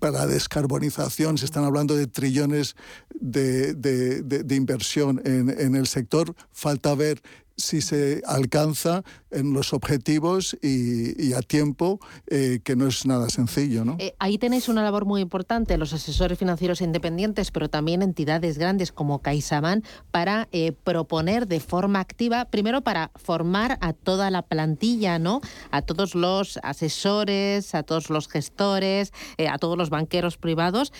para la descarbonización, se están hablando de trillones de, de, inversión en, en el sector. Falta ver si se alcanza en los objetivos y, a tiempo, eh, que no es nada sencillo. ¿no? Eh, ahí tenéis una labor muy importante, los asesores financieros independientes, pero también entidades grandes como CaixaBank, para eh, proponer de forma activa, primero para formar a toda la plantilla, ¿no? a todos los asesores, a todos los gestores, a todos los banqueros privados,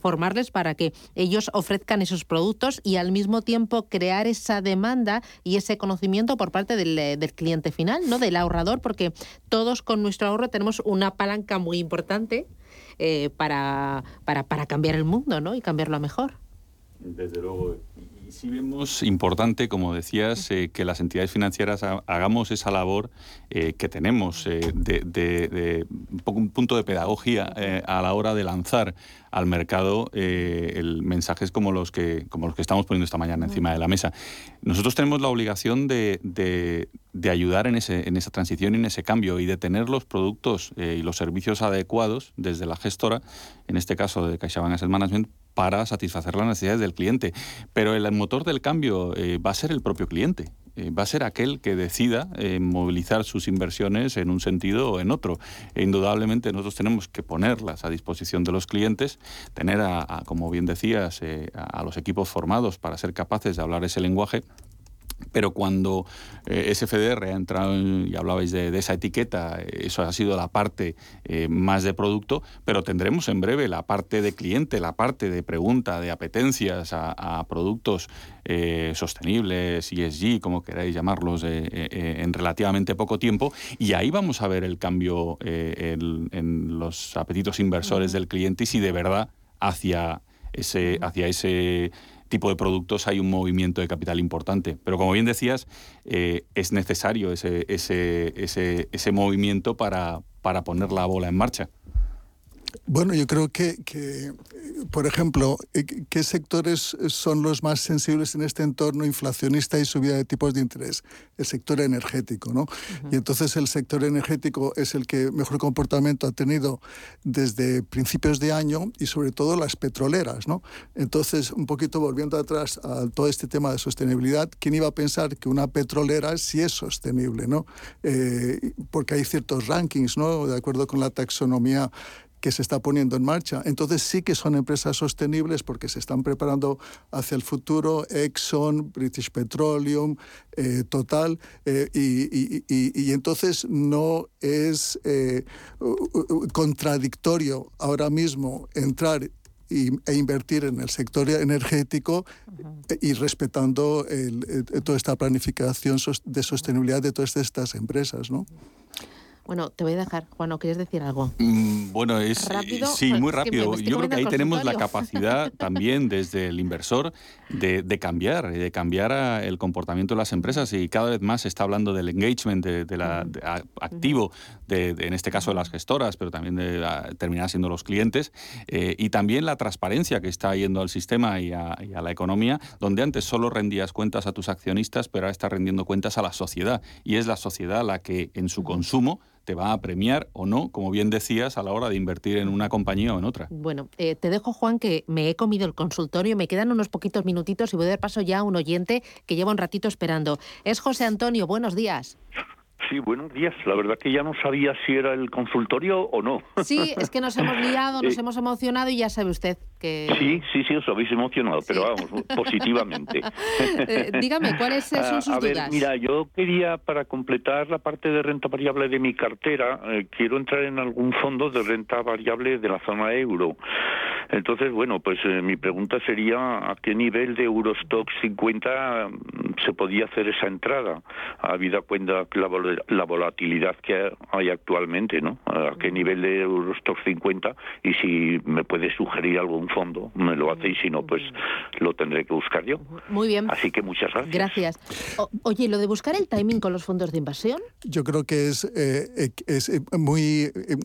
formarles para que ellos ofrezcan esos productos y al mismo tiempo crear esa demanda y ese conocimiento por parte del, cliente final, ¿no? Del ahorrador, porque todos con nuestro ahorro tenemos una palanca muy importante eh, para, para, para cambiar el mundo, ¿no? Y cambiarlo mejor. Desde luego. Sí vemos importante, como decías, eh, que las entidades financieras hagamos esa labor eh, que tenemos de, de, un punto de pedagogía a la hora de lanzar al mercado eh, el, mensajes como los, que, como los que estamos poniendo esta mañana encima de la mesa. Nosotros tenemos la obligación de, de, ayudar en, ese, en esa transición y en ese cambio y de tener los productos eh, y los servicios adecuados desde la gestora, en este caso de CaixaBank Asset Management, para satisfacer las necesidades del cliente. Pero el motor del cambio eh, va a ser el propio cliente. Eh, va a ser aquel que decida eh, movilizar sus inversiones en un sentido o en otro. E indudablemente nosotros tenemos que ponerlas a disposición de los clientes, tener, a, como bien decías, a los equipos formados para ser capaces de hablar ese lenguaje pero cuando eh, SFDR ha entrado y hablabais de, esa etiqueta, eso ha sido la parte eh, más de producto, pero tendremos en breve la parte de cliente, la parte de pregunta, de apetencias a, productos eh, sostenibles, ESG, como queráis llamarlos, en relativamente poco tiempo, y ahí vamos a ver el cambio en, los apetitos inversores del cliente y si de verdad hacia ese, hacia ese tipo de productos hay un movimiento de capital importante. Pero como bien decías, eh, es necesario ese, ese, ese, ese movimiento para, para poner la bola en marcha. Bueno, yo creo que, que, por ejemplo, eh, ¿qué sectores son los más sensibles en este entorno inflacionista y subida de tipos de interés? El sector energético, ¿no? Y entonces el sector energético es el que mejor comportamiento ha tenido desde principios de año y sobre todo las petroleras, ¿no? Entonces, un poquito volviendo atrás a todo este tema de sostenibilidad, ¿quién iba a pensar que una petrolera sí es sostenible, ¿no? Eh, porque hay ciertos rankings, ¿no? De acuerdo con la taxonomía que se está poniendo en marcha. Entonces sí que son empresas sostenibles porque se están preparando hacia el futuro, Exxon, British Petroleum, eh, Total, eh, y, entonces no es eh, contradictorio ahora mismo entrar e invertir en el sector energético y respetando toda esta planificación de sostenibilidad de todas estas empresas, ¿no? Bueno, te voy a dejar. Juan, ¿quieres decir algo? Mm, bueno, es ¿Rápido? sí, muy rápido. Yo creo que ahí tenemos la capacidad *laughs* también desde el inversor de, de cambiar, de cambiar el comportamiento de las empresas y cada vez más se está hablando del engagement, de, la activo, de, en este caso de las gestoras, pero también de terminar siendo los clientes eh, y también la transparencia que está yendo al sistema y a, y a la economía, donde antes solo rendías cuentas a tus accionistas, pero ahora está rendiendo cuentas a la sociedad y es la sociedad la que en su consumo te va a premiar o no, como bien decías, a la hora de invertir en una compañía o en otra. Bueno, eh, te dejo, Juan, que me he comido el consultorio, me quedan unos poquitos minutitos y voy a dar paso ya a un oyente que lleva un ratito esperando. Es José Antonio, buenos días. Sí, buenos días. La verdad que ya no sabía si era el consultorio o no. Sí, es que nos hemos liado, *laughs* nos eh, hemos emocionado y ya sabe usted que... Sí, sí, sí, os habéis emocionado, pero vamos, positivamente. *laughs* Eh, dígame, ¿cuáles son ah, sus a ver, Mira, yo quería, para completar la parte de renta variable de mi cartera, eh, quiero entrar en algún fondo de renta variable de la zona euro. Entonces, bueno, pues mi pregunta sería a qué nivel de Eurostock 50 mm, se podía hacer esa entrada, habida cuenta la la volatilidad que hay actualmente, ¿no? A qué nivel de Eurostock 50 y si me puede sugerir algún fondo, me lo hace y si no, pues lo tendré que buscar yo. Muy bien. Así que muchas gracias. Gracias. oye, lo de buscar el timing con los fondos de inversión. Yo creo que es, eh, es eh, muy eh,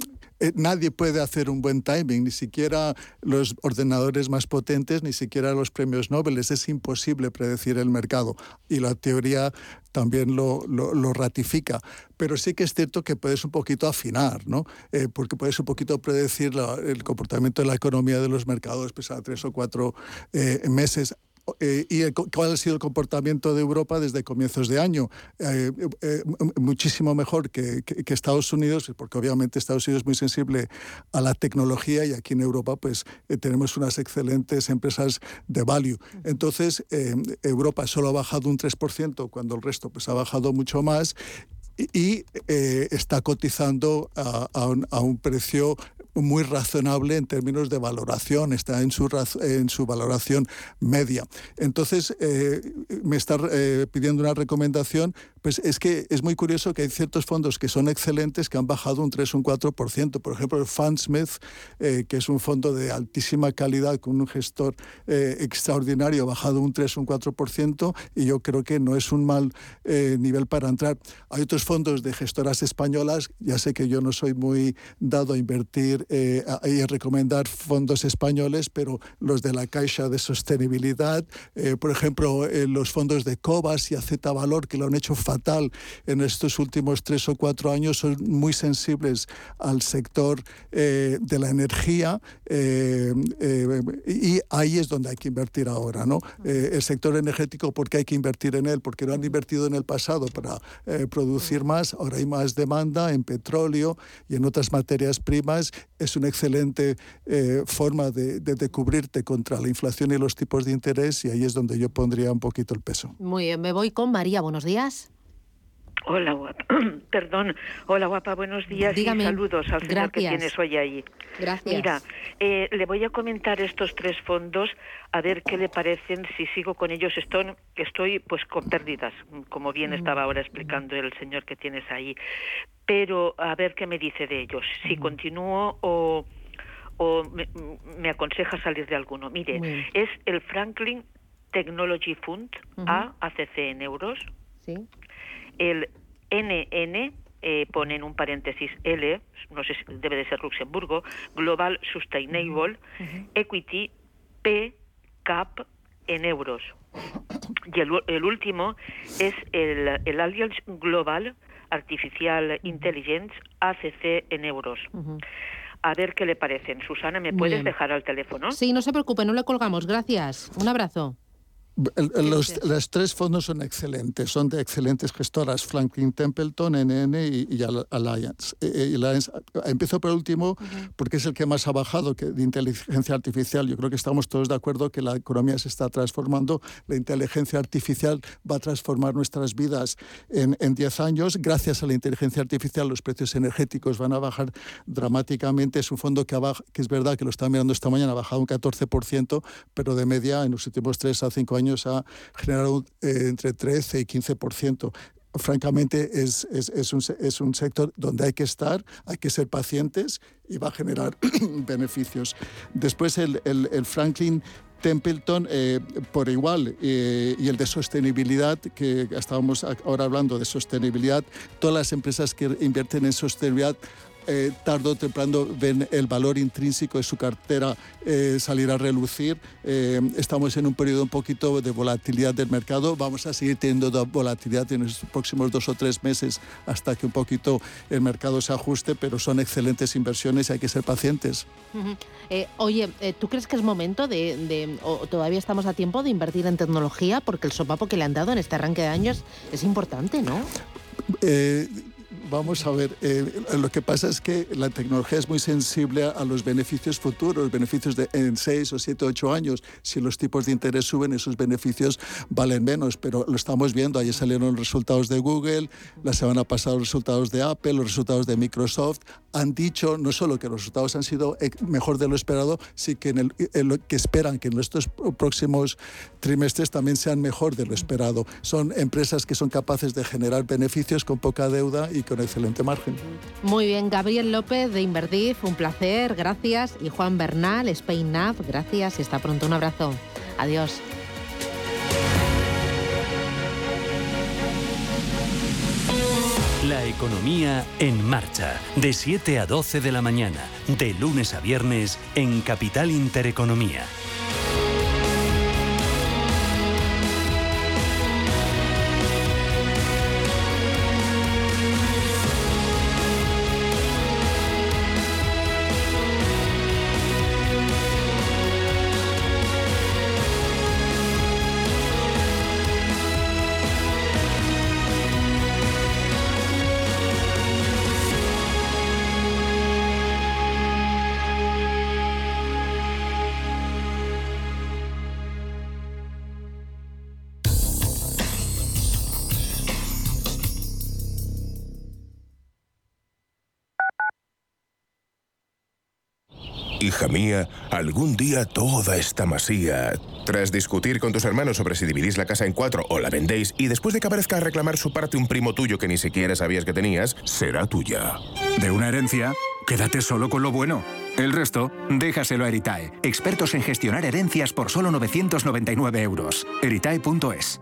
nadie puede hacer un buen timing, ni siquiera los ordenadores más potentes, ni siquiera los premios Nobel. Es imposible predecir el mercado y la teoría también lo, lo, ratifica. Pero sí que es cierto que puedes un poquito afinar, ¿no? Eh, porque puedes un poquito predecir el comportamiento de la economía de los mercados pues, a tres o cuatro eh, meses. Eh, y cuál ha sido el comportamiento de Europa desde comienzos de año. Eh, eh, muchísimo mejor que, Estados Unidos, porque obviamente Estados Unidos es muy sensible a la tecnología y aquí en Europa pues tenemos unas excelentes empresas de value. Entonces, Europa solo ha bajado un 3% cuando el resto pues ha bajado mucho más y, está cotizando a, un, a, un, precio muy razonable en términos de valoración, está en su, en su valoración media. Entonces, eh, me está eh, pidiendo una recomendación, pues es que es muy curioso que hay ciertos fondos que son excelentes que han bajado un 3 o un 4%. Por ejemplo, el Fundsmith, eh, que es un fondo de altísima calidad con un gestor extraordinario, ha bajado un 3 o un 4% y yo creo que no es un mal nivel para entrar. Hay otros fondos de gestoras españolas, ya sé que yo no soy muy dado a invertir eh, y recomendar fondos españoles, pero los de la Caixa de Sostenibilidad, eh, por ejemplo, eh, los fondos de Cobas y AZ Valor, que lo han hecho fatal en estos últimos tres o cuatro años, son muy sensibles al sector de la energía y ahí es donde hay que invertir ahora. ¿no? el sector energético, porque hay que invertir en él? Porque no han invertido en el pasado para producir más, ahora hay más demanda en petróleo y en otras materias primas es una excelente eh, forma de, de, cubrirte contra la inflación y los tipos de interés y ahí es donde yo pondría un poquito el peso. Muy bien, me voy con María, buenos días. Hola, guapa. *clears throat* Perdón. Hola, guapa. Buenos días y saludos al señor que tienes hoy ahí. Gracias. Mira, eh, le voy a comentar estos tres fondos a ver qué le parecen. Si sigo con ellos, estoy, estoy pues con pérdidas, como bien estaba ahora explicando el señor que tienes ahí. Pero a ver qué me dice de ellos. Si continúo o, o me, aconseja salir de alguno. Mire, es el Franklin Technology Fund, A, ACC en euros. Sí el NN eh, pone en un paréntesis L, no sé si debe de ser Luxemburgo, Global Sustainable Equity P CAP en euros. Y el, último es el, el Alliance Global Artificial Intelligence ACC en euros. A ver qué le parecen. Susana, ¿me puedes dejar al teléfono? Sí, no se preocupe, no le colgamos. Gracias. Un abrazo. Los, los, tres fondos son excelentes, son de excelentes gestoras, Franklin Templeton, NN y, Alliance. Eh, eh, empiezo por último porque es el que más ha bajado que de inteligencia artificial. Yo creo que estamos todos de acuerdo que la economía se está transformando, la inteligencia artificial va a transformar nuestas vidas en 10 años. Gracias a la inteligencia artificial los precios energéticos van a bajar dramáticamente. Es un fondo que, que es verdad que lo está mirando esta mañana, ha bajado un 14%, pero de media en los últimos 3 a 5 años años ha generado eh, entre 13 y 15% francamente es, es, es, un, es, un, sector donde hay que estar, hay que ser pacientes y va a generar *clears throat* beneficios. Después el, el, Franklin Templeton eh, por igual eh, y el de sostenibilidad, que estábamos ahora hablando de sostenibilidad, todas las empresas que invierten en sostenibilidad eh, tarde o temprano ven el valor intrínseco de su cartera eh, salir a relucir. Eh, estamos en un periodo un poquito de volatilidad del mercado. Vamos a seguir teniendo volatilidad en los próximos dos o tres meses hasta que un poquito el mercado se ajuste, pero son excelentes inversiones y hay que ser pacientes. oye, ¿tú crees que es momento de, o todavía estamos a tiempo de invertir en tecnología? Porque el sopapo que le han dado en este arranque de años es importante, ¿no? Vamos a ver, eh, lo que pasa es que la tecnología es muy sensible a los beneficios futuros, beneficios de en 6 o 7 o 8 años. Si los tipos de interés suben, esos beneficios valen menos, pero lo estamos viendo. Ayer salieron los resultados de Google, la semana pasada los resultados de Apple, los resultados de Microsoft. Han dicho no solo que los resultados han sido mejor de lo esperado, sino que, en el, que esperan que en estos próximos trimestres también sean mejor de lo esperado. Son empresas que son capaces de generar beneficios con poca deuda y con excelente margen. Muy bien, Gabriel López de Inverdif, un placer, gracias. Y Juan Bernal, Spain Nav, gracias y hasta pronto. Un abrazo. Adiós. La economía en marcha, de 7 a 12 de la mañana, de lunes a viernes en Capital Intereconomía. Mía, algún día toda esta masía... Tras discutir con tus hermanos sobre si dividís la casa en cuatro o la vendéis, y después de que aparezca a reclamar su parte un primo tuyo que ni siquiera sabías que tenías, será tuya. De una herencia, quédate solo con lo bueno. El resto, déjaselo a Eritae, expertos en gestionar herencias por solo 999 euros. Eritae.es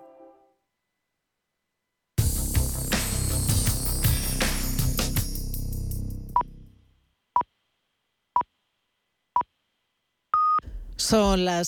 Son las